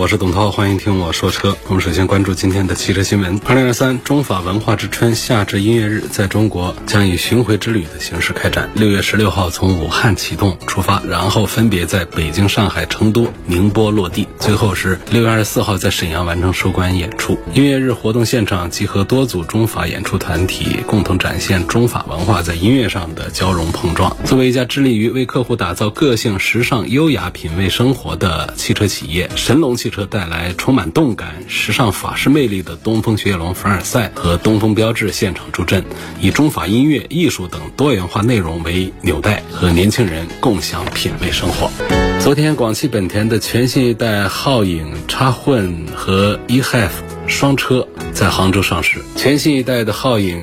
我是董涛，欢迎听我说车。我们首先关注今天的汽车新闻。二零二三中法文化之春夏至音乐日在中国将以巡回之旅的形式开展。六月十六号从武汉启动出发，然后分别在北京、上海、成都、宁波落地，最后是六月二十四号在沈阳完成收官演出。音乐日活动现场集合多组中法演出团体，共同展现中法文化在音乐上的交融碰撞。作为一家致力于为客户打造个性、时尚、优雅品味生活的汽车企业。神龙汽车带来充满动感、时尚法式魅力的东风雪铁龙凡尔赛和东风标致现场助阵，以中法音乐、艺术等多元化内容为纽带，和年轻人共享品味生活。昨天，广汽本田的全新一代皓影插混和 eHEV 双车在杭州上市，全新一代的皓影。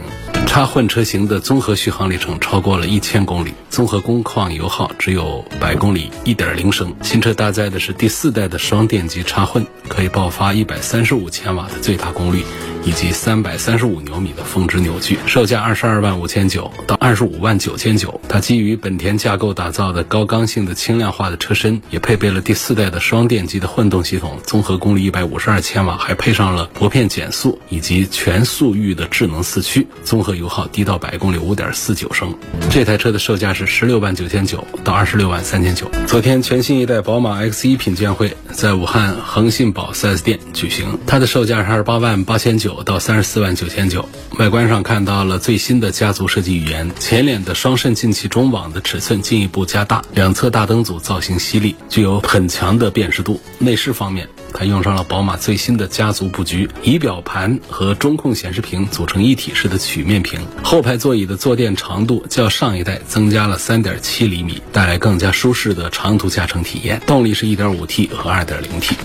插混车型的综合续航里程超过了一千公里，综合工况油耗只有百公里一点零升。新车搭载的是第四代的双电机插混，可以爆发一百三十五千瓦的最大功率。以及三百三十五牛米的峰值扭矩，售价二十二万五千九到二十五万九千九。它基于本田架构打造的高刚性的轻量化的车身，也配备了第四代的双电机的混动系统，综合功率一百五十二千瓦，还配上了薄片减速以及全速域的智能四驱，综合油耗低到百公里五点四九升。这台车的售价是十六万九千九到二十六万三千九。昨天，全新一代宝马 X1 品鉴会在武汉恒信宝 4S 店举行，它的售价是二十八万八千九。九到三十四万九千九，外观上看到了最新的家族设计语言，前脸的双肾进气中网的尺寸进一步加大，两侧大灯组造型犀利，具有很强的辨识度。内饰方面，它用上了宝马最新的家族布局，仪表盘和中控显示屏组成一体式的曲面屏。后排座椅的坐垫长度较上一代增加了三点七厘米，带来更加舒适的长途驾乘体验。动力是一点五 T 和二点零 T。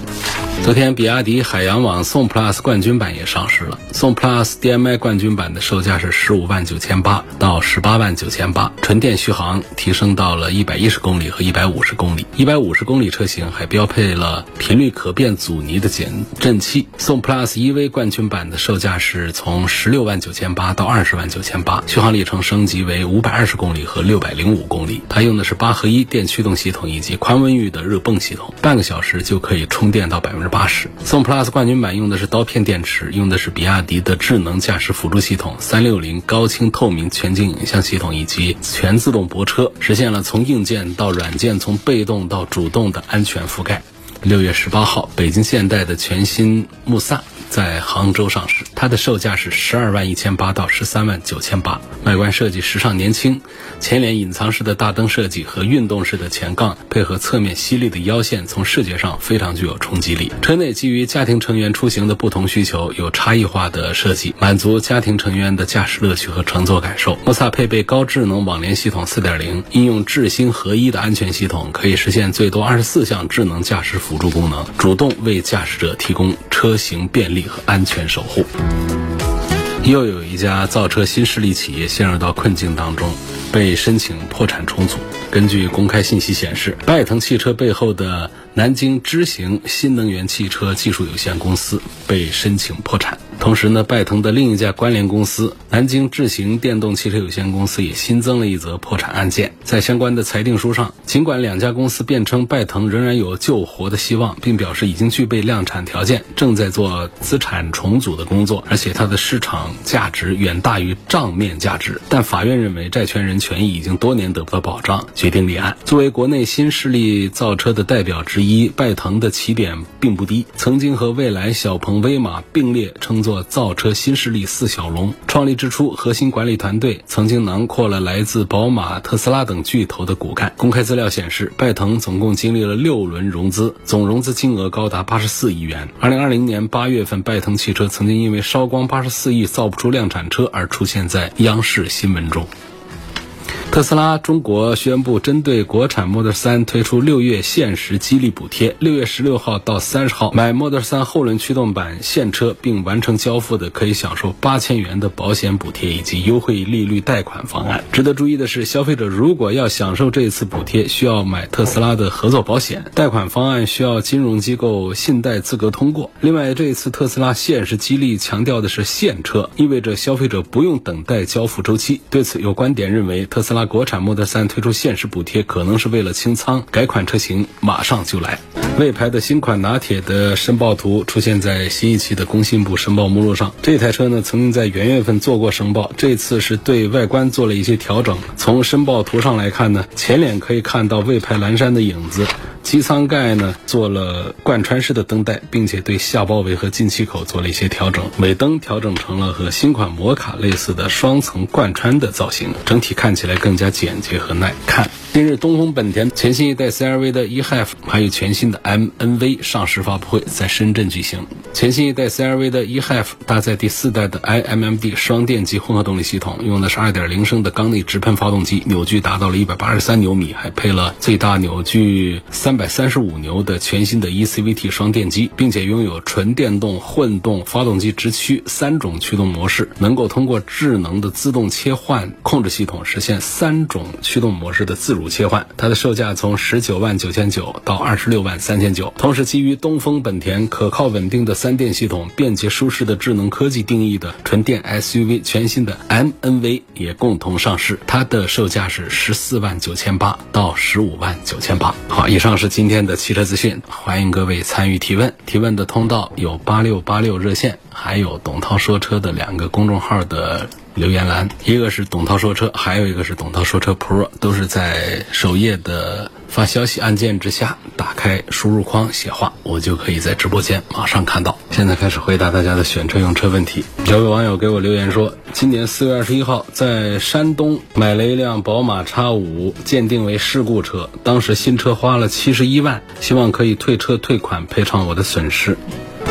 昨天，比亚迪海洋网宋 PLUS 冠军版也上市了。宋 PLUS DM-i 冠军版的售价是十五万九千八到十八万九千八，纯电续航提升到了一百一十公里和一百五十公里。一百五十公里车型还标配了频率可变阻尼的减震器。宋 PLUS EV 冠军版的售价是从十六万九千八到二十万九千八，续航里程升级为五百二十公里和六百零五公里。它用的是八合一电驱动系统以及宽温域的热泵系统，半个小时就可以充电到百分之。八十，宋 PLUS 冠军版用的是刀片电池，用的是比亚迪的智能驾驶辅助系统三六零高清透明全景影像系统以及全自动泊车，实现了从硬件到软件、从被动到主动的安全覆盖。六月十八号，北京现代的全新穆萨。在杭州上市，它的售价是十二万一千八到十三万九千八。外观设计时尚年轻，前脸隐藏式的大灯设计和运动式的前杠，配合侧面犀利的腰线，从视觉上非常具有冲击力。车内基于家庭成员出行的不同需求，有差异化的设计，满足家庭成员的驾驶乐趣和乘坐感受。莫萨配备高智能网联系统四点零，应用智心合一的安全系统，可以实现最多二十四项智能驾驶辅助功能，主动为驾驶者提供车型便利。和安全守护。又有一家造车新势力企业陷入到困境当中，被申请破产重组。根据公开信息显示，拜腾汽车背后的南京知行新能源汽车技术有限公司被申请破产。同时呢，拜腾的另一家关联公司南京智行电动汽车有限公司也新增了一则破产案件。在相关的裁定书上，尽管两家公司辩称拜腾仍然有救活的希望，并表示已经具备量产条件，正在做资产重组的工作，而且它的市场价值远大于账面价值。但法院认为债权人权益已经多年得不到保障，决定立案。作为国内新势力造车的代表之一，第一拜腾的起点并不低，曾经和蔚来、小鹏、威马并列称作。造车新势力四小龙创立之初，核心管理团队曾经囊括了来自宝马、特斯拉等巨头的骨干。公开资料显示，拜腾总共经历了六轮融资，总融资金额高达八十四亿元。二零二零年八月份，拜腾汽车曾经因为烧光八十四亿造不出量产车而出现在央视新闻中。特斯拉中国宣布，针对国产 Model 3推出六月限时激励补贴。六月十六号到三十号，买 Model 3后轮驱动版现车并完成交付的，可以享受八千元的保险补贴以及优惠利率贷款方案。值得注意的是，消费者如果要享受这一次补贴，需要买特斯拉的合作保险，贷款方案需要金融机构信贷资格通过。另外，这一次特斯拉限时激励强调的是现车，意味着消费者不用等待交付周期。对此，有观点认为，特斯拉国产 Model 3推出限时补贴，可能是为了清仓，改款车型马上就来。魏牌的新款拿铁的申报图出现在新一期的工信部申报目录上。这台车呢，曾经在元月份做过申报，这次是对外观做了一些调整。从申报图上来看呢，前脸可以看到魏牌蓝山的影子。机舱盖呢做了贯穿式的灯带，并且对下包围和进气口做了一些调整。尾灯调整成了和新款摩卡类似的双层贯穿的造型，整体看起来更更加简洁和耐看。近日，东风本田全新一代 CR-V 的 eHev 还有全新的 MNV 上市发布会，在深圳举行。全新一代 CR-V 的 eHev 搭载第四代的 iMMD 双电机混合动力系统，用的是2.0升的缸内直喷发动机，扭矩达到了183牛米，还配了最大扭矩335牛的全新的 eCVT 双电机，并且拥有纯电动、混动、发动机直驱三种驱动模式，能够通过智能的自动切换控制系统实现三种驱动模式的自主。切换，它的售价从十九万九千九到二十六万三千九。同时，基于东风本田可靠稳定的三电系统、便捷舒适的智能科技定义的纯电 SUV 全新的 MNV 也共同上市，它的售价是十四万九千八到十五万九千八。好，以上是今天的汽车资讯，欢迎各位参与提问。提问的通道有八六八六热线，还有董涛说车的两个公众号的。留言栏，一个是董涛说车，还有一个是董涛说车 Pro，都是在首页的发消息按键之下，打开输入框写话，我就可以在直播间马上看到。现在开始回答大家的选车用车问题。有位网友给我留言说，今年四月二十一号在山东买了一辆宝马 X5，鉴定为事故车，当时新车花了七十一万，希望可以退车退款赔偿我的损失。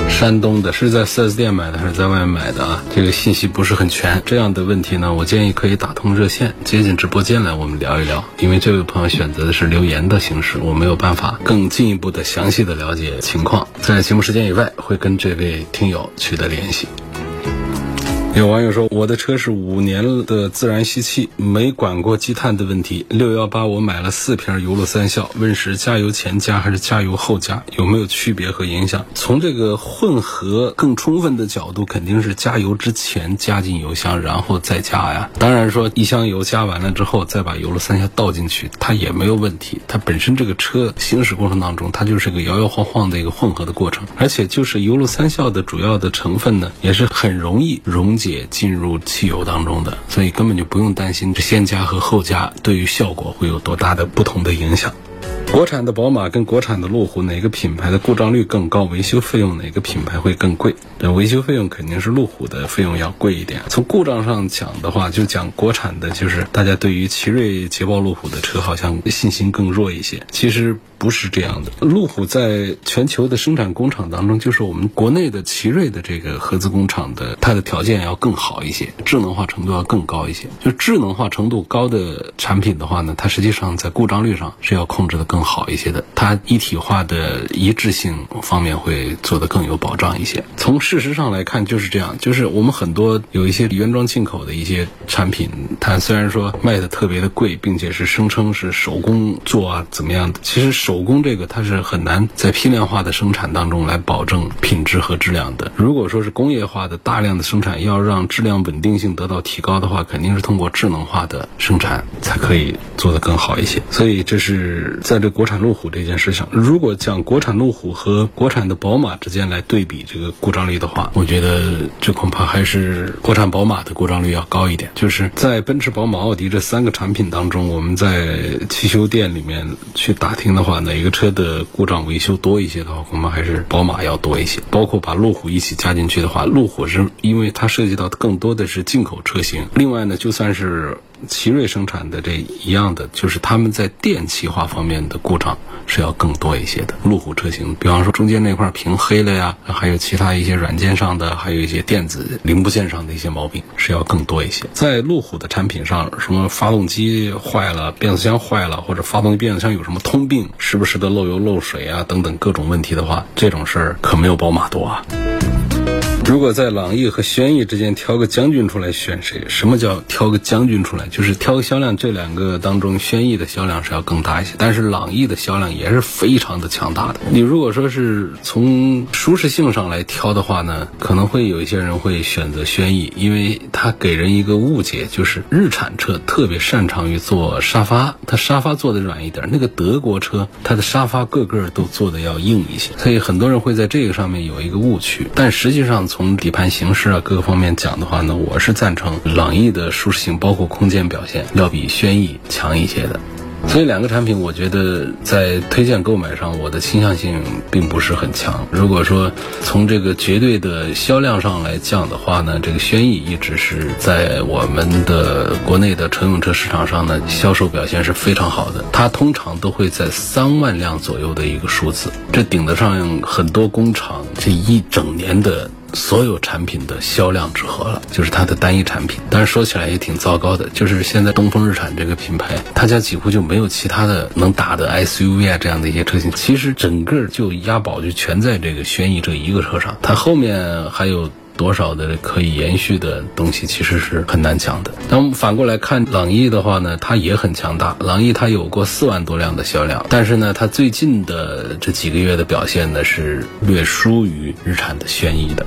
山东的是在 4S 店买的还是在外面买的啊？这个信息不是很全。这样的问题呢，我建议可以打通热线，接进直播间来，我们聊一聊。因为这位朋友选择的是留言的形式，我没有办法更进一步的详细的了解情况。在节目时间以外，会跟这位听友取得联系。有网友说，我的车是五年的自然吸气，没管过积碳的问题。六幺八我买了四瓶油路三效，问是加油前加还是加油后加，有没有区别和影响？从这个混合更充分的角度，肯定是加油之前加进油箱，然后再加呀。当然说一箱油加完了之后，再把油路三效倒进去，它也没有问题。它本身这个车行驶过程当中，它就是个摇摇晃晃的一个混合的过程，而且就是油路三效的主要的成分呢，也是很容易溶。解进入汽油当中的，所以根本就不用担心这先加和后加对于效果会有多大的不同的影响。国产的宝马跟国产的路虎哪个品牌的故障率更高？维修费用哪个品牌会更贵？这维修费用肯定是路虎的费用要贵一点。从故障上讲的话，就讲国产的，就是大家对于奇瑞、捷豹、路虎的车好像信心更弱一些。其实。不是这样的，路虎在全球的生产工厂当中，就是我们国内的奇瑞的这个合资工厂的，它的条件要更好一些，智能化程度要更高一些。就智能化程度高的产品的话呢，它实际上在故障率上是要控制的更好一些的，它一体化的一致性方面会做得更有保障一些。从事实上来看就是这样，就是我们很多有一些原装进口的一些产品，它虽然说卖的特别的贵，并且是声称是手工做啊怎么样的，其实手。工这个它是很难在批量化的生产当中来保证品质和质量的。如果说是工业化的大量的生产，要让质量稳定性得到提高的话，肯定是通过智能化的生产才可以做得更好一些。所以这是在这国产路虎这件事情，如果讲国产路虎和国产的宝马之间来对比这个故障率的话，我觉得这恐怕还是国产宝马的故障率要高一点。就是在奔驰、宝马、奥迪这三个产品当中，我们在汽修店里面去打听的话。哪一个车的故障维修多一些的话，恐怕还是宝马要多一些。包括把路虎一起加进去的话，路虎是因为它涉及到更多的是进口车型。另外呢，就算是奇瑞生产的这一样的，就是他们在电气化方面的故障是要更多一些的。路虎车型，比方说中间那块屏黑了呀，还有其他一些软件上的，还有一些电子零部件上的一些毛病是要更多一些。在路虎的产品上，什么发动机坏了、变速箱坏了，或者发动机变速箱有什么通病，时不时的漏油漏水啊等等各种问题的话，这种事儿可没有宝马多啊。如果在朗逸和轩逸之间挑个将军出来选谁？什么叫挑个将军出来？就是挑个销量，这两个当中，轩逸的销量是要更大一些，但是朗逸的销量也是非常的强大的。你如果说是从舒适性上来挑的话呢，可能会有一些人会选择轩逸，因为它给人一个误解，就是日产车特别擅长于做沙发，它沙发做的软一点，那个德国车它的沙发个个都做的要硬一些，所以很多人会在这个上面有一个误区，但实际上从从底盘形式啊各个方面讲的话呢，我是赞成朗逸的舒适性，包括空间表现要比轩逸强一些的。所以两个产品，我觉得在推荐购买上，我的倾向性并不是很强。如果说从这个绝对的销量上来讲的话呢，这个轩逸一直是在我们的国内的乘用车市场上呢销售表现是非常好的。它通常都会在三万辆左右的一个数字，这顶得上很多工厂这一整年的。所有产品的销量之和了，就是它的单一产品。但是说起来也挺糟糕的，就是现在东风日产这个品牌，他家几乎就没有其他的能打的 SUV 啊这样的一些车型。其实整个就押宝就全在这个轩逸这一个车上，它后面还有。多少的可以延续的东西其实是很难讲的。那我们反过来看朗逸的话呢，它也很强大。朗逸它有过四万多辆的销量，但是呢，它最近的这几个月的表现呢是略输于日产的轩逸的。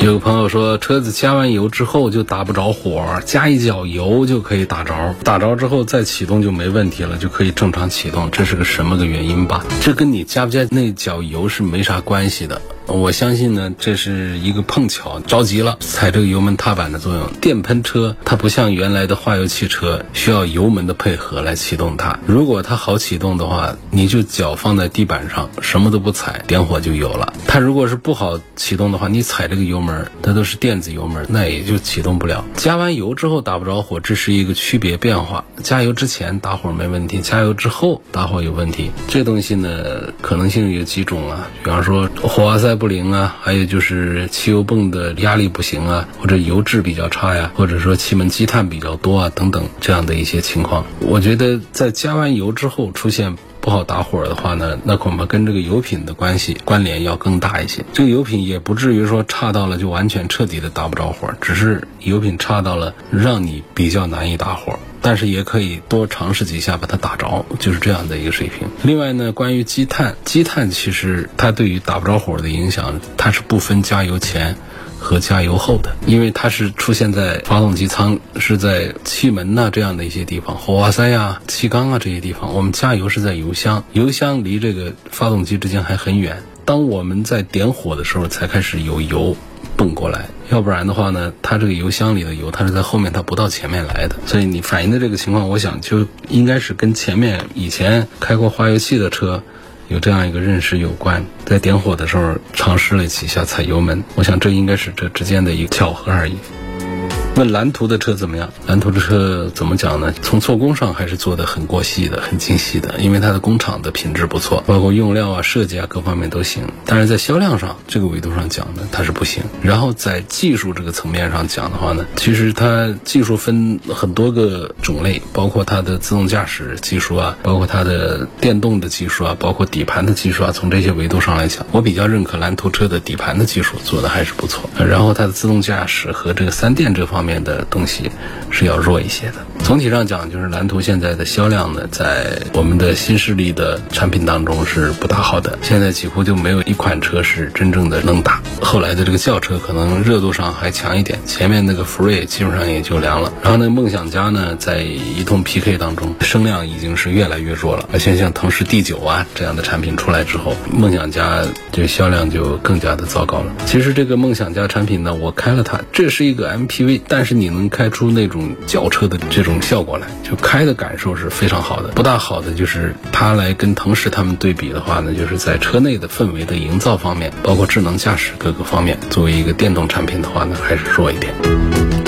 有个朋友说，车子加完油之后就打不着火，加一脚油就可以打着，打着之后再启动就没问题了，就可以正常启动。这是个什么个原因吧？这跟你加不加那脚油是没啥关系的。我相信呢，这是一个碰巧着急了踩这个油门踏板的作用。电喷车它不像原来的化油汽车需要油门的配合来启动它。如果它好启动的话，你就脚放在地板上，什么都不踩，点火就有了。它如果是不好启动的话，你踩这个油门，它都是电子油门，那也就启动不了。加完油之后打不着火，这是一个区别变化。加油之前打火没问题，加油之后打火有问题。这东西呢，可能性有几种啊，比方说火花塞不灵啊，还有就是汽油泵的压力不行啊，或者油质比较差呀，或者说气门积碳比较多啊，等等这样的一些情况。我觉得在加完油之后出现不好打火的话呢，那恐怕跟这个油品的关系关联要更大一些。这个油品也不至于说差到了就完全彻底的打不着火，只是油品差到了让你比较难以打火。但是也可以多尝试几下把它打着，就是这样的一个水平。另外呢，关于积碳，积碳其实它对于打不着火的影响，它是不分加油前和加油后的，因为它是出现在发动机舱，是在气门呐这样的一些地方，火花塞呀、气缸啊这些地方。我们加油是在油箱，油箱离这个发动机之间还很远。当我们在点火的时候，才开始有油。蹦过来，要不然的话呢，它这个油箱里的油，它是在后面，它不到前面来的。所以你反映的这个情况，我想就应该是跟前面以前开过化油器的车有这样一个认识有关。在点火的时候尝试了几下踩油门，我想这应该是这之间的一个巧合而已。问蓝图的车怎么样？蓝图的车怎么讲呢？从做工上还是做的很过细的、很精细的，因为它的工厂的品质不错，包括用料啊、设计啊各方面都行。但是在销量上这个维度上讲呢，它是不行。然后在技术这个层面上讲的话呢，其实它技术分很多个种类，包括它的自动驾驶技术啊，包括它的电动的技术啊，包括底盘的技术啊。从这些维度上来讲，我比较认可蓝图车的底盘的技术做的还是不错。然后它的自动驾驶和这个三电这方。方面的东西是要弱一些的。总体上讲，就是蓝图现在的销量呢，在我们的新势力的产品当中是不大好的。现在几乎就没有一款车是真正的能打。后来的这个轿车可能热度上还强一点，前面那个福瑞基本上也就凉了。然后那梦想家呢，在一通 PK 当中，声量已经是越来越弱了。而且像腾势 D 九啊这样的产品出来之后，梦想家这销量就更加的糟糕了。其实这个梦想家产品呢，我开了它，这是一个 MPV。但是你能开出那种轿车的这种效果来，就开的感受是非常好的。不大好的就是它来跟腾势他们对比的话呢，就是在车内的氛围的营造方面，包括智能驾驶各个方面，作为一个电动产品的话呢，还是弱一点。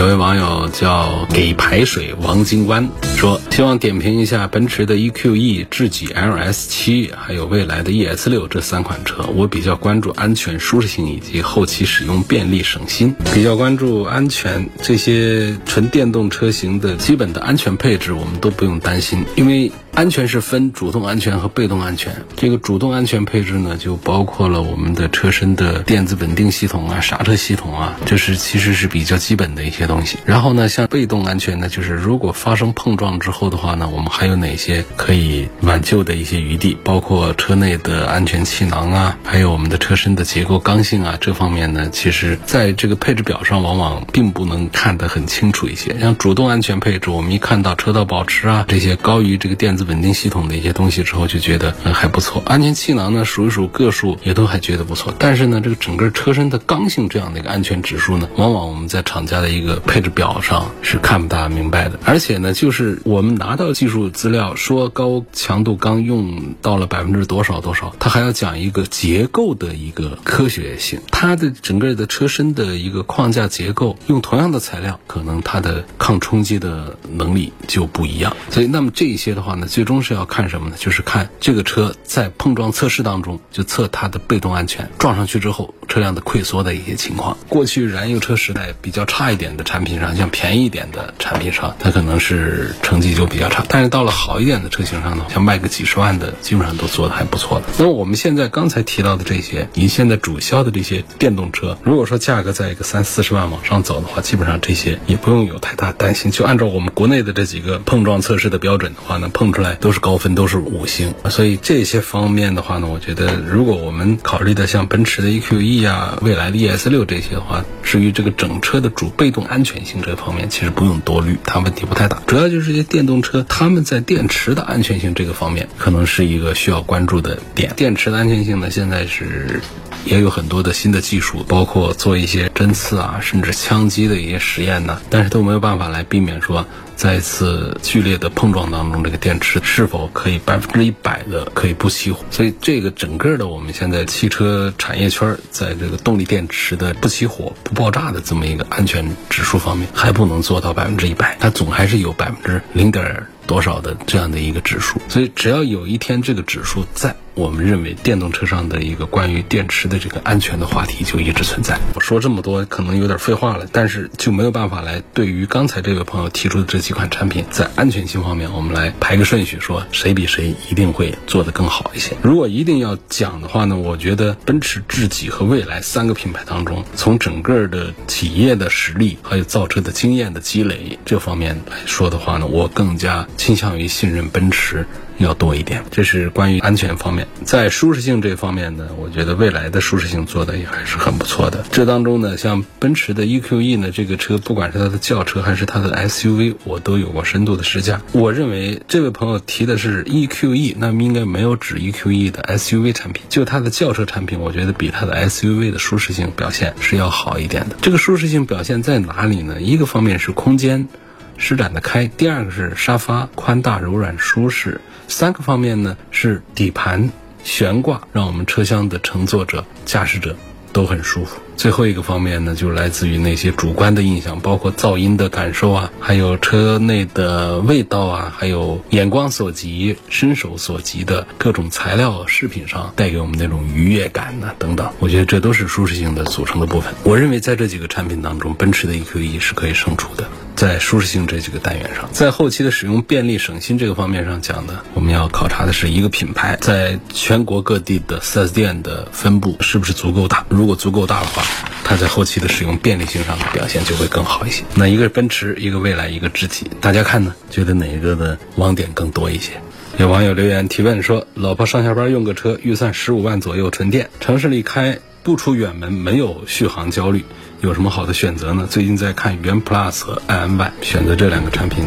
有位网友叫给排水王金湾说，希望点评一下奔驰的 EQE、智己 LS 七，还有未来的 ES 六这三款车。我比较关注安全、舒适性以及后期使用便利、省心。比较关注安全，这些纯电动车型的基本的安全配置，我们都不用担心，因为。安全是分主动安全和被动安全。这个主动安全配置呢，就包括了我们的车身的电子稳定系统啊、刹车系统啊，这是其实是比较基本的一些东西。然后呢，像被动安全呢，就是如果发生碰撞之后的话呢，我们还有哪些可以挽救的一些余地？包括车内的安全气囊啊，还有我们的车身的结构刚性啊，这方面呢，其实在这个配置表上往往并不能看得很清楚一些。像主动安全配置，我们一看到车道保持啊这些高于这个电子。稳定系统的一些东西之后，就觉得嗯还不错。安全气囊呢，数一数个数也都还觉得不错。但是呢，这个整个车身的刚性这样的一个安全指数呢，往往我们在厂家的一个配置表上是看不大明白的。而且呢，就是我们拿到技术资料说高强度钢用到了百分之多少多少，它还要讲一个结构的一个科学性。它的整个的车身的一个框架结构，用同样的材料，可能它的抗冲击的能力就不一样。所以，那么这一些的话呢？最终是要看什么呢？就是看这个车在碰撞测试当中，就测它的被动安全，撞上去之后车辆的溃缩的一些情况。过去燃油车时代比较差一点产品上，像便宜一点的产品上，它可能是成绩就比较差。但是到了好一点的车型上呢，像卖个几十万的，基本上都做的还不错的。那么我们现在刚才提到的这些，您现在主销的这些电动车，如果说价格在一个三四十万往上走的话，基本上这些也不用有太大担心。就按照我们国内的这几个碰撞测试的标准的话呢，碰出来都是高分，都是五星，所以这些方面的话呢，我觉得如果我们考虑的像奔驰的 EQE 啊、未来的 ES 六这些的话，至于这个整车的主被动安全性这方面，其实不用多虑，它问题不太大。主要就是这些电动车，他们在电池的安全性这个方面，可能是一个需要关注的点。电池的安全性呢，现在是也有很多的新的技术，包括做一些针刺啊，甚至枪击的一些实验呢，但是都没有办法来避免说。在一次剧烈的碰撞当中，这个电池是否可以百分之一百的可以不起火？所以这个整个的我们现在汽车产业圈在这个动力电池的不起火、不爆炸的这么一个安全指数方面，还不能做到百分之一百，它总还是有百分之零点多少的这样的一个指数。所以只要有一天这个指数在。我们认为电动车上的一个关于电池的这个安全的话题就一直存在。我说这么多可能有点废话了，但是就没有办法来对于刚才这位朋友提出的这几款产品在安全性方面，我们来排个顺序，说谁比谁一定会做得更好一些。如果一定要讲的话呢，我觉得奔驰、智己和蔚来三个品牌当中，从整个的企业的实力还有造车的经验的积累这方面来说的话呢，我更加倾向于信任奔驰。要多一点，这是关于安全方面。在舒适性这方面呢，我觉得未来的舒适性做的也还是很不错的。这当中呢，像奔驰的 EQE 呢，这个车不管是它的轿车还是它的 SUV，我都有过深度的试驾。我认为这位朋友提的是 EQE，那么应该没有指 EQE 的 SUV 产品。就它的轿车产品，我觉得比它的 SUV 的舒适性表现是要好一点的。这个舒适性表现在哪里呢？一个方面是空间施展的开，第二个是沙发宽大柔软舒适。三个方面呢，是底盘悬挂，让我们车厢的乘坐者、驾驶者都很舒服。最后一个方面呢，就来自于那些主观的印象，包括噪音的感受啊，还有车内的味道啊，还有眼光所及、伸手所及的各种材料饰品上带给我们那种愉悦感呢，等等。我觉得这都是舒适性的组成的部分。我认为在这几个产品当中，奔驰的 EQE 是可以胜出的。在舒适性这几个单元上，在后期的使用便利省心这个方面上讲呢，我们要考察的是一个品牌在全国各地的 4S 店的分布是不是足够大。如果足够大的话，它在后期的使用便利性上的表现就会更好一些。那一个是奔驰，一个蔚来，一个智己，大家看呢，觉得哪一个的网点更多一些？有网友留言提问说，老婆上下班用个车，预算十五万左右，纯电，城市里开，不出远门，没有续航焦虑。有什么好的选择呢？最近在看元 Plus 和 iM y 选择这两个产品，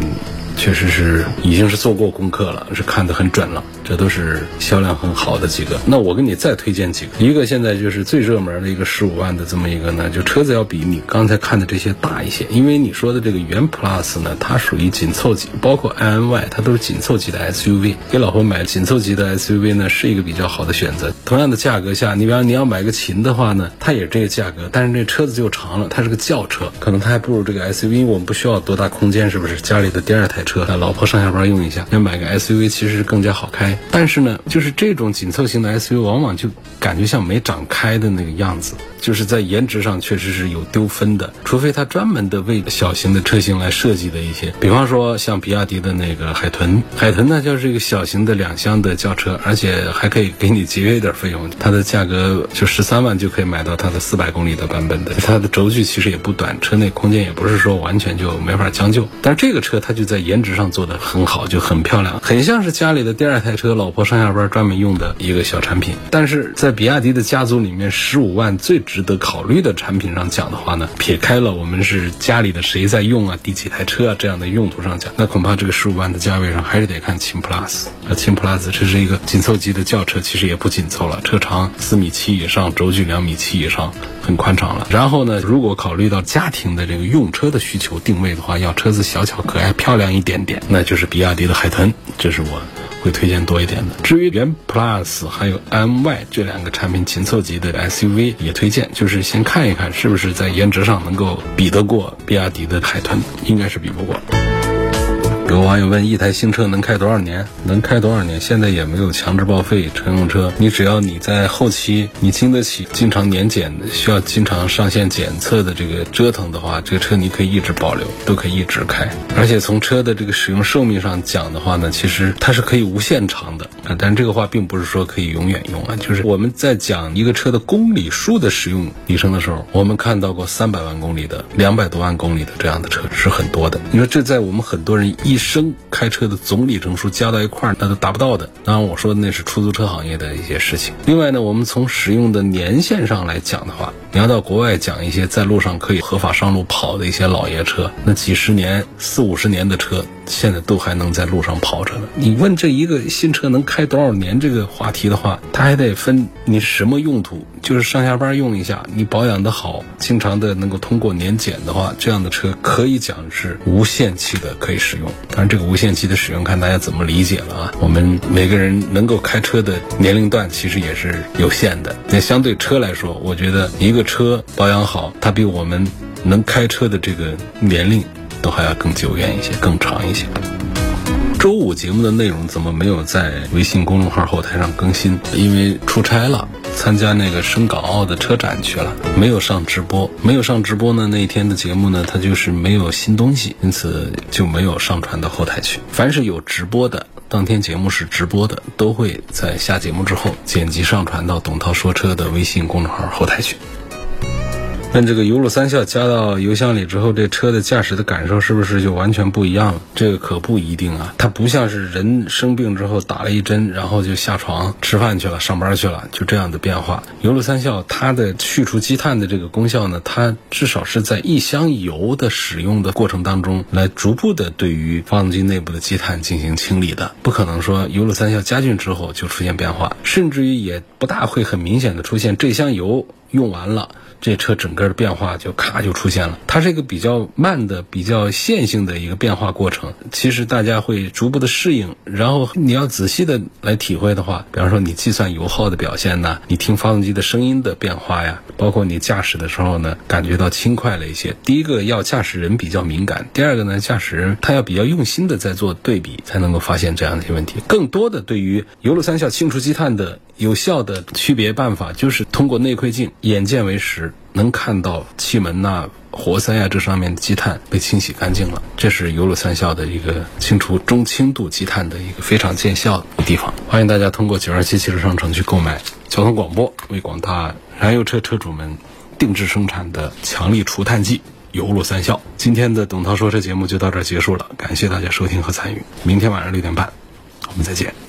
确实是已经是做过功课了，是看得很准了。这都是销量很好的几个。那我给你再推荐几个，一个现在就是最热门的一个十五万的这么一个呢，就车子要比你刚才看的这些大一些，因为你说的这个元 Plus 呢，它属于紧凑级，包括 iNY 它都是紧凑级的 SUV。给老婆买紧凑级的 SUV 呢，是一个比较好的选择。同样的价格下，你比方你要买个秦的话呢，它也这个价格，但是这车子就长了，它是个轿车，可能它还不如这个 SUV。我们不需要多大空间，是不是？家里的第二台车，老婆上下班用一下，要买个 SUV 其实更加好开。但是呢，就是这种紧凑型的 SUV，往往就感觉像没长开的那个样子，就是在颜值上确实是有丢分的。除非它专门的为小型的车型来设计的一些，比方说像比亚迪的那个海豚，海豚呢就是一个小型的两厢的轿车，而且还可以给你节约一点费用，它的价格就十三万就可以买到它的四百公里的版本的，它的轴距其实也不短，车内空间也不是说完全就没法将就。但是这个车它就在颜颜值上做的很好，就很漂亮，很像是家里的第二台车，老婆上下班专门用的一个小产品。但是在比亚迪的家族里面，十五万最值得考虑的产品上讲的话呢，撇开了我们是家里的谁在用啊，第几台车啊这样的用途上讲，那恐怕这个十五万的价位上还是得看秦 Plus。啊，秦 Plus 这是一个紧凑级的轿车，其实也不紧凑了，车长四米七以上，轴距两米七以上，很宽敞了。然后呢，如果考虑到家庭的这个用车的需求定位的话，要车子小巧可爱、漂亮一点点，那就是比亚迪的海豚，这是我会推荐多一点的。至于元 Plus 还有 MY 这两个产品紧凑级的 SUV 也推荐，就是先看一看是不是在颜值上能够比得过比亚迪的海豚，应该是比不过。有网友问：一台新车能开多少年？能开多少年？现在也没有强制报废乘用车，你只要你在后期你经得起经常年检，需要经常上线检测的这个折腾的话，这个车你可以一直保留，都可以一直开。而且从车的这个使用寿命上讲的话呢，其实它是可以无限长的啊。但这个话并不是说可以永远用啊，就是我们在讲一个车的公里数的使用里程的时候，我们看到过三百万公里的、两百多万公里的这样的车是很多的。你说这在我们很多人一生开车的总里程数加到一块儿，那都达不到的。当然，我说的那是出租车行业的一些事情。另外呢，我们从使用的年限上来讲的话，你要到国外讲一些在路上可以合法上路跑的一些老爷车，那几十年、四五十年的车，现在都还能在路上跑着呢。你问这一个新车能开多少年这个话题的话，它还得分你什么用途，就是上下班用一下，你保养的好，经常的能够通过年检的话，这样的车可以讲是无限期的可以使用。当然，这个无限期的使用看大家怎么理解了啊。我们每个人能够开车的年龄段其实也是有限的。那相对车来说，我觉得一个车保养好，它比我们能开车的这个年龄都还要更久远一些，更长一些。周五节目的内容怎么没有在微信公众号后台上更新？因为出差了，参加那个深港澳的车展去了，没有上直播。没有上直播呢，那一天的节目呢，它就是没有新东西，因此就没有上传到后台去。凡是有直播的，当天节目是直播的，都会在下节目之后剪辑上传到董涛说车的微信公众号后台去。那这个油路三效加到油箱里之后，这车的驾驶的感受是不是就完全不一样了？这个可不一定啊，它不像是人生病之后打了一针，然后就下床吃饭去了、上班去了，就这样的变化。油路三效它的去除积碳的这个功效呢，它至少是在一箱油的使用的过程当中，来逐步的对于发动机内部的积碳进行清理的，不可能说油路三效加进之后就出现变化，甚至于也不大会很明显的出现这箱油用完了。这车整个的变化就咔就出现了，它是一个比较慢的、比较线性的一个变化过程。其实大家会逐步的适应，然后你要仔细的来体会的话，比方说你计算油耗的表现呐，你听发动机的声音的变化呀，包括你驾驶的时候呢，感觉到轻快了一些。第一个要驾驶人比较敏感，第二个呢，驾驶人他要比较用心的在做对比，才能够发现这样的一些问题。更多的对于油路三效清除积碳的有效的区别办法，就是通过内窥镜，眼见为实。能看到气门呐、活塞啊这上面的积碳被清洗干净了，这是油路三效的一个清除中轻度积碳的一个非常见效的地方。欢迎大家通过九二七汽车商城去购买交通广播为广大燃油车车主们定制生产的强力除碳剂油路三效。今天的董涛说车节目就到这儿结束了，感谢大家收听和参与。明天晚上六点半，我们再见。